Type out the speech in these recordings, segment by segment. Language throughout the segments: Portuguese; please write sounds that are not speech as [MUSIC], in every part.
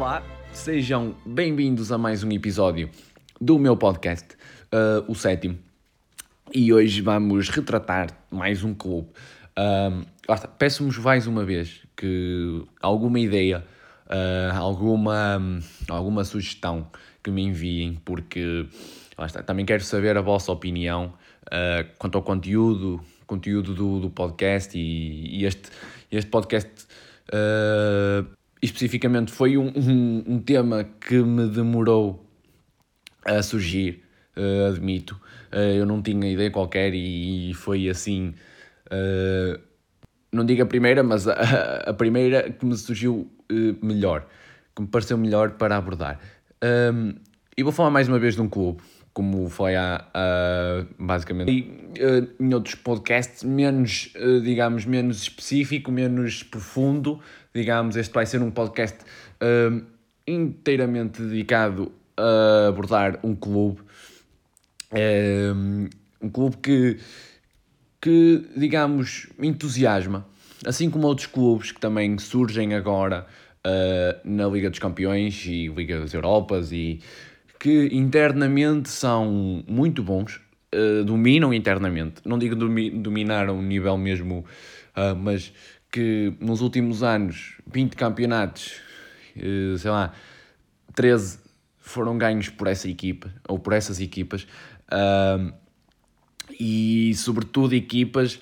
Olá, sejam bem-vindos a mais um episódio do meu podcast, uh, o sétimo. E hoje vamos retratar mais um clube. Uh, Peço-vos mais uma vez que alguma ideia, uh, alguma, alguma sugestão que me enviem, porque também quero saber a vossa opinião uh, quanto ao conteúdo, conteúdo do, do podcast e, e este, este podcast uh, especificamente foi um, um, um, tema que me demorou a surgir, uh, admito. eu não tinha ideia qualquer e, e foi assim. não digo a primeira, mas a, a primeira que me surgiu melhor, que me pareceu melhor para abordar. Um, e vou falar mais uma vez de um clube, como foi a, a basicamente e, uh, em outros podcasts, menos, uh, digamos, menos específico, menos profundo, digamos, este vai ser um podcast uh, inteiramente dedicado a abordar um clube, um clube que, que, digamos, entusiasma, assim como outros clubes que também surgem agora na Liga dos Campeões e Liga das Europas e que internamente são muito bons, uh, dominam internamente, não digo domi dominar um nível mesmo, uh, mas que nos últimos anos, 20 campeonatos, uh, sei lá, 13 foram ganhos por essa equipa, ou por essas equipas, e sobretudo equipas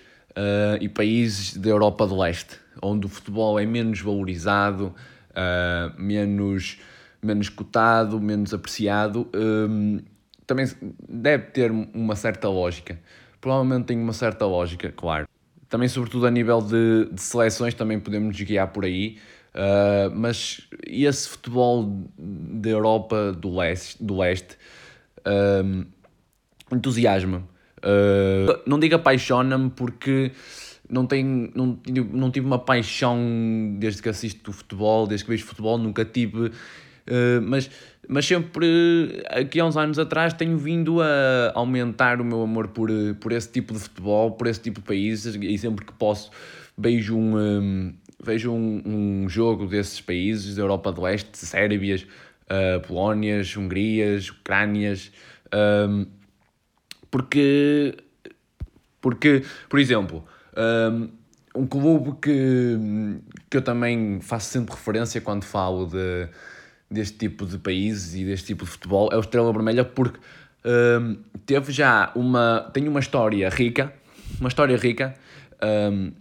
e países da Europa do Leste, onde o futebol é menos valorizado, menos menos cotado, menos apreciado, hum, também deve ter uma certa lógica. Provavelmente tem uma certa lógica, claro. Também, sobretudo a nível de, de seleções, também podemos nos guiar por aí. Uh, mas esse futebol da Europa do leste, do leste uh, entusiasma-me. Uh, não digo apaixona-me porque não, tenho, não, não tive uma paixão desde que assisto futebol, desde que vejo futebol, nunca tive Uh, mas, mas sempre, aqui há uns anos atrás, tenho vindo a aumentar o meu amor por, por esse tipo de futebol, por esse tipo de países, e sempre que posso vejo um, um vejo um, um, jogo desses países, da Europa do Leste, Sérbias, uh, Polónias, Hungrias, Ucrânias, um, porque, porque, por exemplo, um, um clube que, que eu também faço sempre referência quando falo de deste tipo de países e deste tipo de futebol é o Estrela Vermelha porque um, teve já uma tem uma história rica uma história rica um,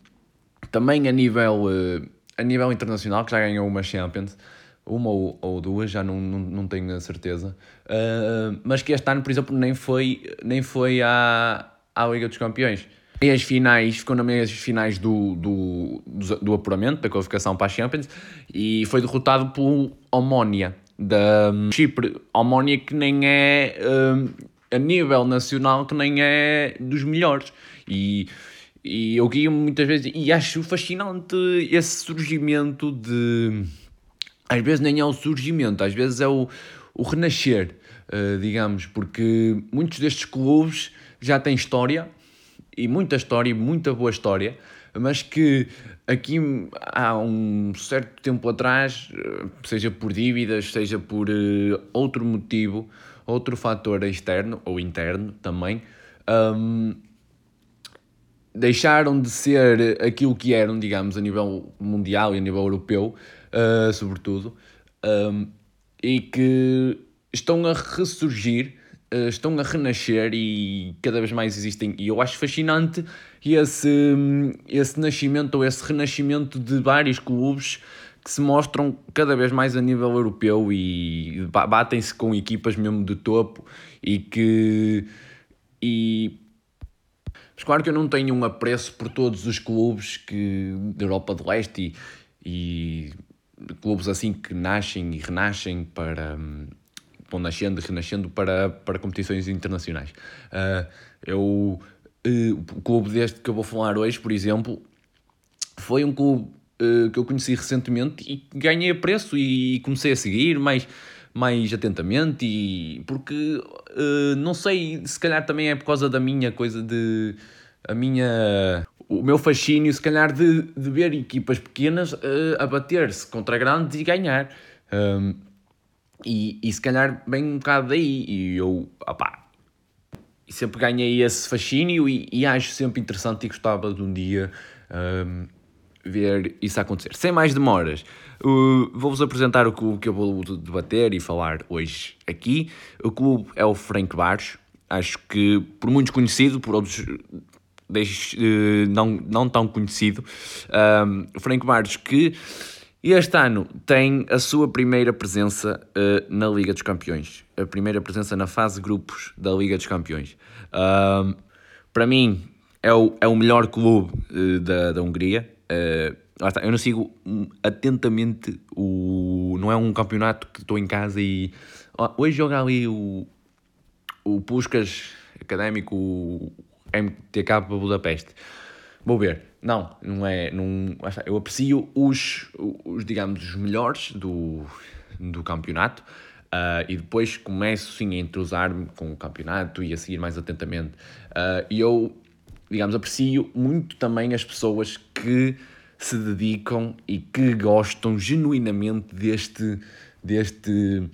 também a nível uh, a nível internacional que já ganhou uma Champions uma ou, ou duas já não, não, não tenho a certeza uh, mas que este ano por exemplo nem foi nem foi à, à Liga dos Campeões meias finais, ficou nas meias finais do, do, do, do, apuramento, da qualificação para a Champions, e foi derrotado pelo Omónia, da um, Chipre. Omónia que nem é, um, a nível nacional, que nem é dos melhores. E, e eu guio muitas vezes, e acho fascinante esse surgimento de... Às vezes nem é o surgimento, às vezes é o, o renascer, uh, digamos, porque muitos destes clubes já têm história, e muita história, muita boa história, mas que aqui há um certo tempo atrás, eh, seja por dívidas, seja por uh, outro motivo, outro fator externo ou interno também, um, deixaram de ser aquilo que eram, digamos, a nível mundial e a nível europeu, uh, sobretudo, um, e que estão a ressurgir uh, estão a renascer e cada vez mais existem. E eu acho fascinante esse, esse nascimento ou esse renascimento de vários clubes que se mostram cada vez mais a nível europeu e batem-se com equipas mesmo de topo e que. E, mas claro que eu não tenho um apreço por todos os clubes que, da Europa do Leste e, e clubes assim que nascem e renascem para, vão nascendo renascendo para, para competições internacionais. Uh, eu, uh, o clube deste que eu vou falar hoje, por exemplo, foi um clube uh, que eu conheci recentemente e ganhei preço e comecei a seguir mais, mais atentamente e porque uh, não sei, se calhar também é por causa da minha coisa de a minha o meu fascínio se calhar de, de ver equipas pequenas uh, a bater-se contra grandes e ganhar Um, e, e se calhar vem um bocado daí. E eu, opá, sempre ganhei esse fascínio e, e acho sempre interessante e gostava de um dia um, ver isso acontecer. Sem mais demoras, uh, vou-vos apresentar o clube que eu vou debater e falar hoje aqui. O clube é o Frank Bares, acho que por muitos conhecido, por outros uh, não, não tão conhecido. Um, o Frank Bares que este ano tem a sua primeira presença uh, na Liga dos Campeões, a primeira presença na fase grupos da Liga dos Campeões. Uh, para mim, é o, é o melhor clube uh, da, da Hungria. Eh, eu não sigo atentamente o. Não é um campeonato que estou em casa e. Oh, hoje joga ali o, o Puskas Académico, o MTK Budapeste. Vou ver. Não, não é. Não, eu aprecio os, os digamos, os melhores do, do campeonato uh, e depois começo sim a entrosar-me com o campeonato e a seguir mais atentamente. Uh, e eu, digamos, aprecio muito também as pessoas que se dedicam e que gostam genuinamente deste. deste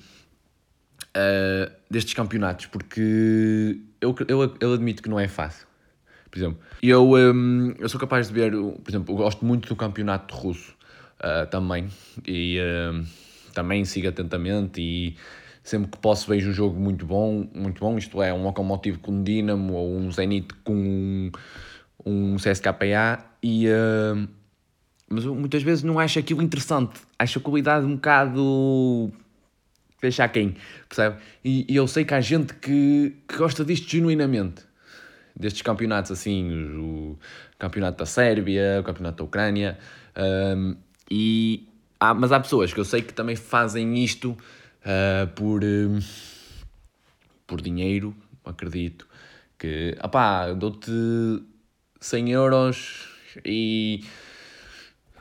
uh, destes campeonatos, porque eu, eu, eu admito que não é fácil por exemplo. Eu, um, eu sou capaz de ver, por exemplo, eu gosto muito do campeonato russo uh, também, e uh, também sigo atentamente e sempre que posso vejo um jogo muito bom, muito bom, isto é, um Lokomotiv com Dinamo ou um Zenit com um, um CSKA e... Uh, mas muitas vezes não acho aquilo interessante, acho a qualidade um bocado deixar quem, percebe? E, e, eu sei que há gente que, que gosta disto genuinamente destes campeonatos assim, o campeonato da Sérvia, o campeonato da Ucrânia, um, e há, mas há pessoas que eu sei que também fazem isto uh, por, um, por dinheiro, acredito, que, opá, dou-te 100 euros e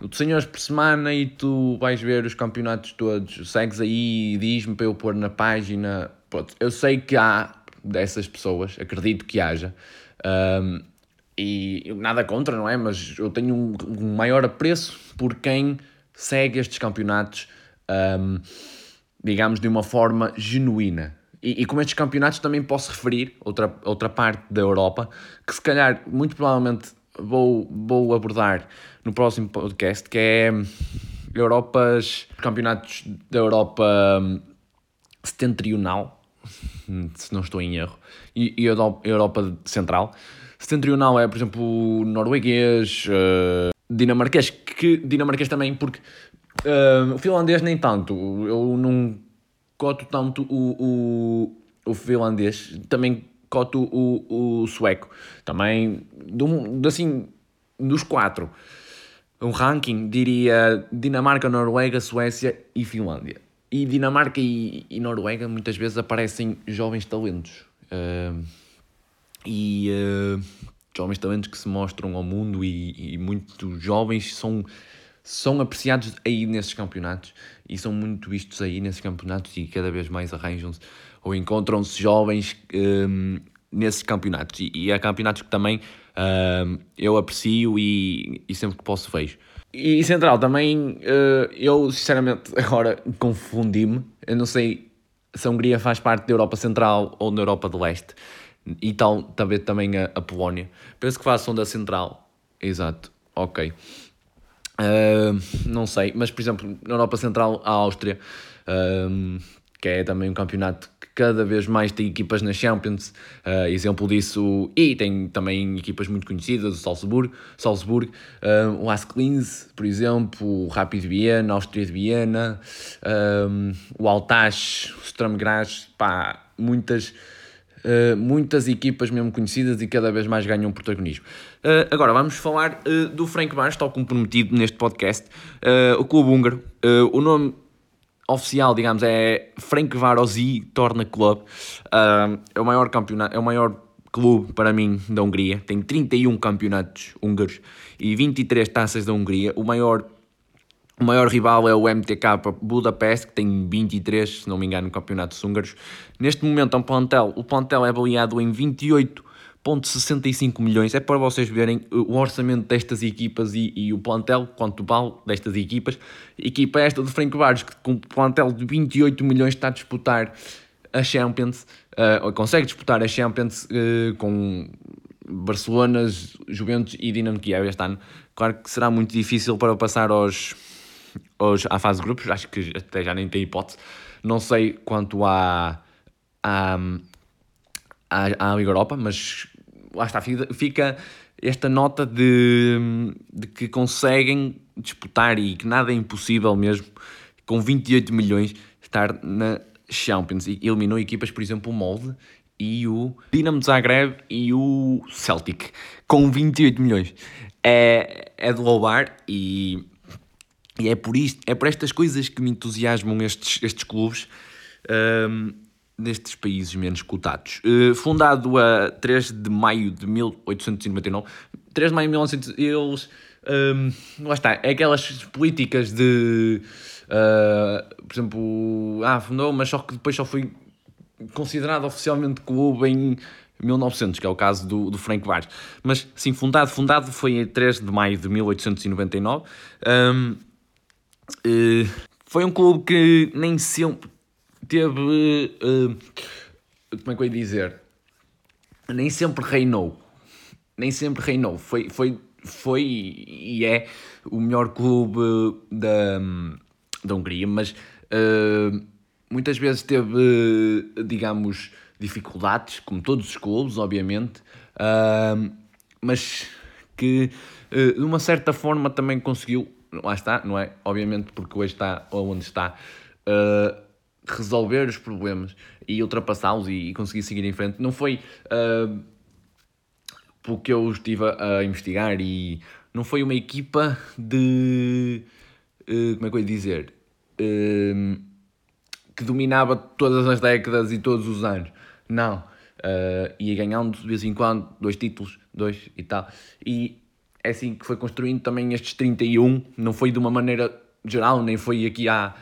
dou-te 100 euros por semana e tu vais ver os campeonatos todos, segues aí e diz-me para eu pôr na página, Pronto, eu sei que há dessas pessoas, acredito que haja, um, e nada contra, não é? Mas eu tenho um, um maior apreço por quem segue estes campeonatos, um, digamos, de uma forma genuína. E, e como estes campeonatos também posso referir outra, outra parte da Europa, que se calhar, muito provavelmente, vou, vou abordar no próximo podcast, que é Europas, campeonatos da Europa setentrional, [LAUGHS] se não estou em erro, e, e Europa Central. Setentrional é, por exemplo, norueguês, uh, dinamarquês, que dinamarquês também, porque uh, o finlandês nem tanto, eu não coto tanto o, o, o finlandês, também coto o, o sueco, também, do, assim, dos quatro, um ranking, diria Dinamarca, Noruega, Suécia e Finlândia. E Dinamarca e, e Noruega muitas vezes aparecem jovens talentos. Uh, e uh, jovens talentos que se mostram ao mundo e, e muitos jovens são, são apreciados aí nesses campeonatos e são muito vistos aí nesses campeonatos e cada vez mais arranjam-se ou encontram-se jovens um, nesses campeonatos. E, e há campeonatos que também um, eu aprecio e, e sempre que posso vejo. E Central também, uh, eu sinceramente [LAUGHS] agora confundi-me. Eu não sei se a Hungria faz parte da Europa Central ou da Europa do Leste. E tal, talvez também a, a Polónia. Penso que façam da Central. Exato, ok. Uh, não sei, mas por exemplo, na Europa Central, a Áustria, uh, que é também um campeonato cada vez mais tem equipas na Champions, uh, exemplo disso, e tem também equipas muito conhecidas, o Salzburg, Salzburg uh, o Asklins, por exemplo, o Rapid Viena, a Áustria de Viena, um, o Altach, o Sturm Graz, pá, muitas... Uh, muitas equipas mesmo conhecidas e cada vez mais ganham protagonismo. Uh, agora vamos falar uh, do Frank Barnes, tal como prometido neste podcast, o clube húngaro. o nome oficial, digamos, é Frank Varosi Torna Club. Uh, é o maior campeonato, é o maior clube para mim da Hungria. Tem 31 campeonatos húngaros e 23 taças da Hungria. O maior o maior rival é o MTK Budapeste, que tem 23, se não me engano, campeonatos húngaros. Neste momento, é um plantel, o plantel é avaliado em 28 4,65 milhões. É para vocês verem o orçamento destas equipas e, e o plantel, quanto vale destas equipas. Equipa esta de Franco Barros, que com um plantel de 28 milhões está a disputar a Champions, uh, consegue disputar a Champions uh, com Barcelona, Juventus e Dinamo Kiev este ano. Claro que será muito difícil para passar aos, aos, à fase de grupos, acho que até já nem tem hipótese. Não sei quanto à, à, à Liga Europa, mas lá está, fica esta nota de, de que conseguem disputar e que nada é impossível mesmo, com 28 milhões, estar na Champions. E eliminou equipas, por exemplo, o Molde e o Dinamo de Zagreb e o Celtic, com 28 milhões. É, é de louvar e, e é por isto, é por estas coisas que me entusiasmam estes, estes clubes. Um, nestes países menos cotados. Uh, fundado a 3 de maio de 1899, 3 de maio de 1900, eles. Um, lá está, é aquelas políticas de. Uh, por exemplo, ah, fundou, mas só que depois só foi considerado oficialmente clube em 1900, que é o caso do, do Frank Vaz. Mas, sim, fundado, fundado foi em 3 de maio de 1899. Um, uh, foi um clube que nem sempre teve. Uh, como é que eu ia dizer? Nem sempre reinou. Nem sempre reinou. Foi, foi, foi e é o melhor clube da, da Hungria, mas uh, muitas vezes teve, digamos, dificuldades, como todos os clubes, obviamente, uh, mas que de uma certa forma também conseguiu, lá está, não é? Obviamente porque hoje está onde está, uh, resolver os problemas e ultrapassá-los e, e, conseguir seguir em frente. Não foi uh, porque eu estive a, investigar e não foi uma equipa de. Uh, como é que eu ia dizer? Uh, que dominava todas as décadas e todos os anos. Não. Uh, ia ganhando de vez em quando dois títulos, dois e tal. E é assim que foi construindo também estes 31. Não foi de uma maneira geral, nem foi aqui há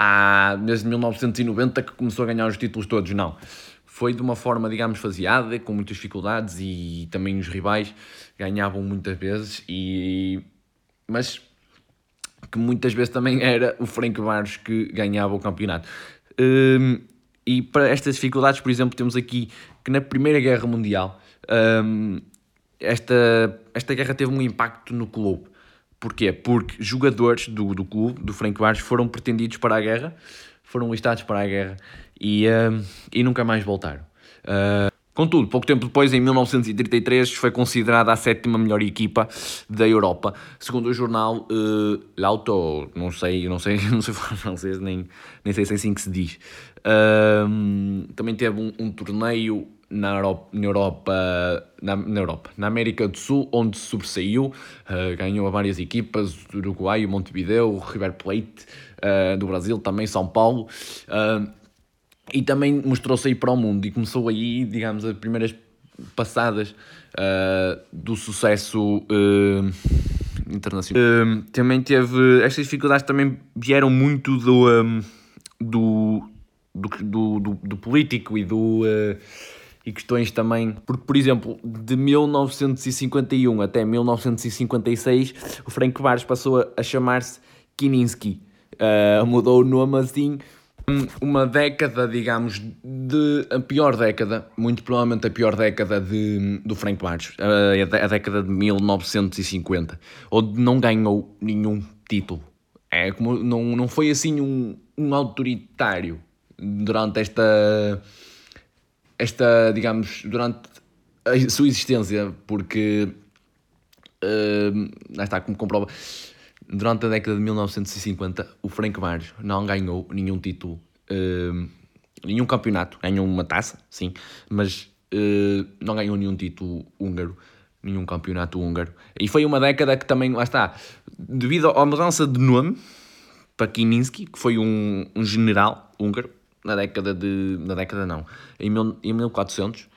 há, desde 1990 que começou a ganhar os títulos todos, não. Foi de uma forma, digamos, faseada, com muitas dificuldades e também os rivais ganhavam muitas vezes, e... mas que muitas vezes também era o Frank Barros que ganhava o campeonato. Um, e para estas dificuldades, por exemplo, temos aqui que na Primeira Guerra Mundial um, esta, esta guerra teve um impacto no clube. Porquê? Porque jogadores do, do clube, do Frank Barros, foram pretendidos para a guerra, foram listados para a guerra e, uh, e nunca mais voltaram. Uh, contudo, pouco tempo depois, em 1933, foi considerada a sétima melhor equipa da Europa, segundo o jornal uh, L'Auto, não sei, não sei, [LAUGHS] não sei falar francês, nem, nem sei se é assim que se diz. Uh, também teve um, um torneio na Europa, na Europa, na, Europa, na América do Sul, onde sobressaiu, uh, ganhou a várias equipas, Uruguai, Montevideo, River Plate, uh, do Brasil, também São Paulo, uh, e também mostrou-se aí para o mundo e começou aí, digamos, as primeiras passadas do sucesso internacional. também teve, estas dificuldades também vieram muito do, do, do, do, do político e do e questões também, porque, por exemplo, de 1951 até 1956, o Frank Barros passou a, chamar-se Kininski. Uh, mudou o nome assim, uma década, digamos, de a pior década, muito provavelmente a pior década de, do Frank Barros, uh, a década de 1950, onde não ganhou nenhum título. É como não, não foi assim um, um autoritário durante esta esta, digamos, durante a sua existência, porque uh, lá está, como comprova, durante a década de 1950, o Frank Barros não ganhou nenhum título, uh, nenhum campeonato, ganhou uma taça, sim, mas uh, não ganhou nenhum título húngaro, nenhum campeonato húngaro. E foi uma década que também, lá está, devido à mudança de nome para Kininski, que foi um, um general húngaro, na década de. Na década não, em, mil, em 1400.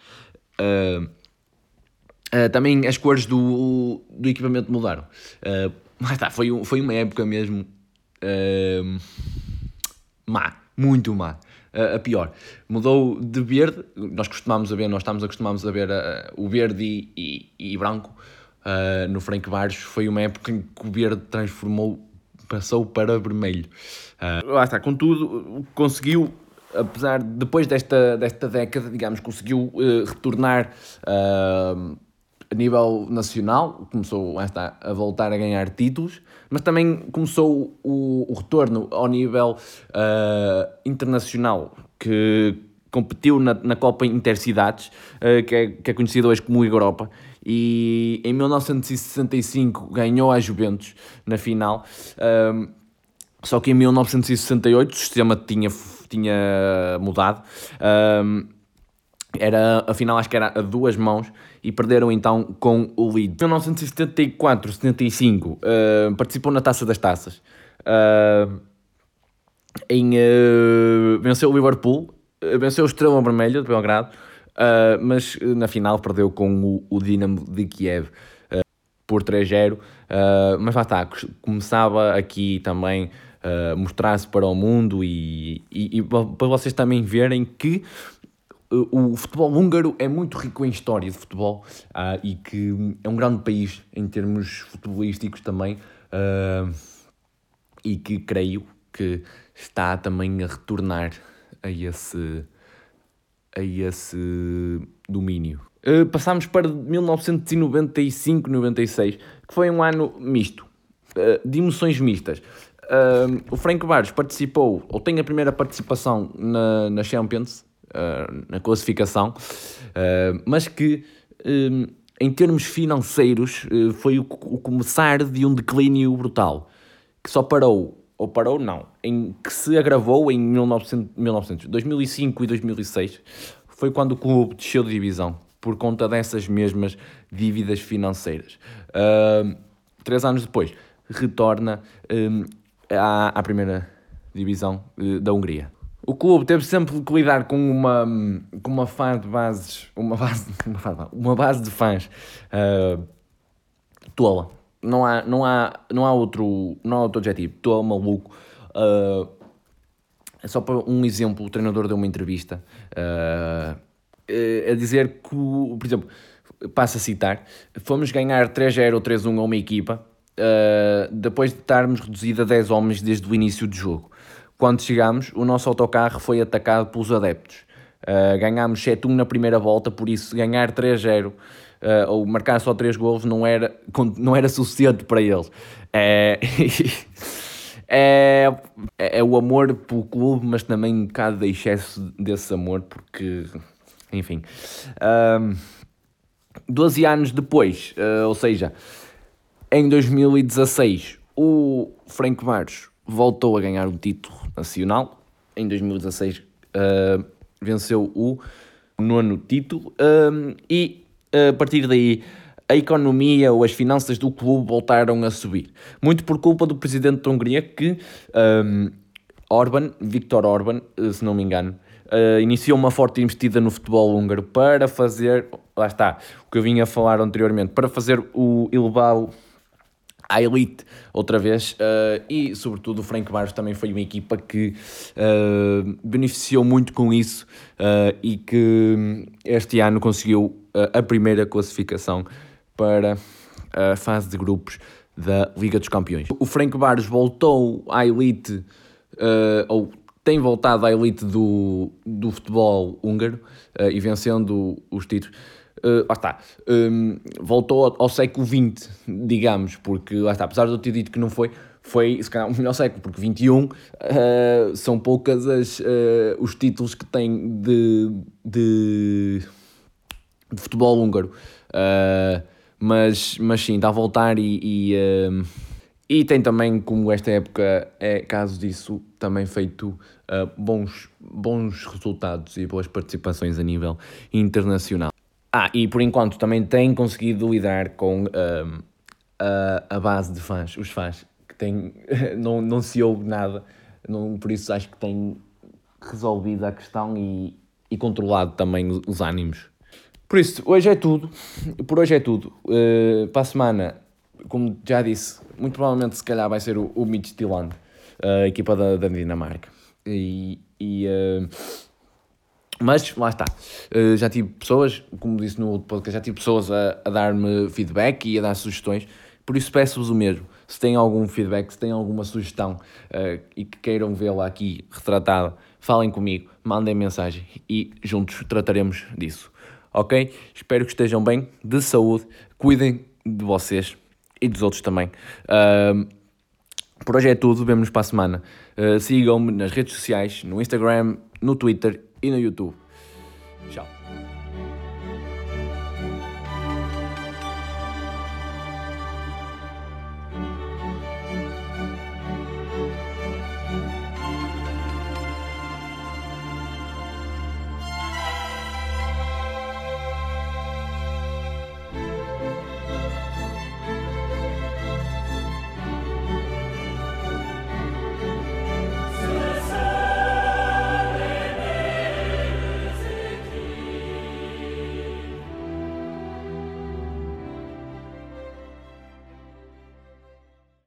Uh, uh, também as cores do, do equipamento mudaram. Uh, mas está, foi, foi uma época mesmo uh, má, muito má. a pior. Mudou de verde, nós costumamos a ver, nós estamos acostumados a ver o verde e, e, e branco no Frank Barros. Foi uma época em que o verde transformou, passou para vermelho. Uh, lá está, contudo, conseguiu, apesar, depois desta, desta década, digamos, conseguiu uh, retornar a nível nacional, começou está, a voltar a ganhar títulos, mas também começou o, o retorno ao nível uh, internacional, que competiu na, na Copa Intercidades, uh, que, é, que é conhecida hoje como Europa, e em 1965 ganhou a Juventus na final, uh, só que em 1968 o sistema tinha, tinha mudado, era, afinal acho que era a duas mãos, e perderam então com o Leeds. Em 1974-75 uh, participou na Taça das Taças. Uh, em, uh, venceu o Liverpool, uh, venceu o Estrela Vermelha de Belgrado, uh, mas na final perdeu com o, o Dinamo de Kiev por 3-0. mas lá está, começava aqui também a mostrar-se para o mundo e, e, e para vocês também verem que o futebol húngaro é muito rico em história de futebol uh, e que é um grande país em termos futebolísticos também uh, e que creio que está também a retornar a esse, a esse domínio. Uh, passámos para 1995-96, que foi um ano misto, de emoções mistas. O Frank Barros participou, ou tem a primeira participação na, na Champions, uh, na classificação, uh, mas que um, em termos financeiros uh, foi o, o, começar de um declínio brutal, que só parou, ou parou não, em que se agravou em 1900, 1900 2005 e 2006, foi quando o clube desceu de divisão, por conta dessas mesmas dívidas financeiras. três anos depois, retorna um, à, à primeira divisão da Hungria. O clube teve sempre que lidar com uma, com uma fã de bases, uma base, [LAUGHS] uma base de fãs uh, tola. Não há, não, há, não, há outro, não há outro adjetivo. Tola, maluco. Uh, só para um exemplo, o treinador deu uma entrevista uh, a dizer que, por exemplo, passo a citar, fomos ganhar 3-0 ou 3-1 a uma equipa uh, depois de estarmos reduzidos a 10 homens desde o início do jogo. Quando chegámos, o nosso autocarro foi atacado pelos adeptos. Uh, ganhámos 7-1 na primeira volta, por isso ganhar 3-0 uh, ah, ou marcar só 3 golos não era, não era suficiente para eles. [LAUGHS] É, é, é, o amor pelo clube, mas também um bocado de excesso desse amor, porque, enfim. Um, 12 anos depois, uh, ou seja, em 2016, o Franco Maros voltou a ganhar o título nacional. Em 2016 uh, ah, venceu o nono título um, e a partir daí a economia ou as finanças do clube voltaram a subir. Muito por culpa do presidente da Hungria que um, Orban, Viktor Orban, se não me engano, uh, iniciou uma forte investida no futebol húngaro para fazer, lá está, o que eu vinha a falar anteriormente, para fazer o elevado à elite outra vez uh, e sobretudo o Frank Barros também foi uma equipa que uh, beneficiou muito com isso uh, e que este ano conseguiu a primeira classificação para a fase de grupos da Liga dos Campeões. O Frank Barros voltou à elite ou tem voltado à elite do, do futebol húngaro e vencendo os títulos uh, lá está, um, voltou ao, ao, século XX, digamos, porque lá está, apesar de eu ter dito que não foi, foi se calhar o melhor século, porque 21 uh, eh, são poucas as, uh, os títulos que tem de, de, de futebol húngaro. Uh, mas, mas sim, está a voltar e, e, e, tem também, como esta época é caso disso, também feito bons, bons resultados e boas participações a nível internacional. Ah, e por enquanto também tem conseguido lidar com um, a, a base de fãs, os fãs, que tem, [LAUGHS] não, não se ouve nada, não, por isso acho que tem resolvido a questão e, e controlado também os, os ânimos. Por isso, hoje é tudo, por hoje é tudo. Uh, para a semana, como já disse, muito provavelmente se calhar vai ser o, o Midtjylland, a equipa da, da Dinamarca. E, E, uh, mas lá está. Uh, já tive pessoas, como disse no outro podcast, já tive pessoas a, a dar-me feedback e a dar sugestões. Por isso peço-vos o mesmo. Se têm algum feedback, se têm alguma sugestão uh, e que queiram vê-la aqui retratada, falem comigo, mandem mensagem e juntos trataremos disso. Ok? Espero que estejam bem, de saúde, cuidem de vocês e dos outros também. Uh, por hoje é tudo, vemo-nos para a semana. Uh, Sigam-me nas redes sociais, no Instagram, no Twitter e no YouTube. Tchau.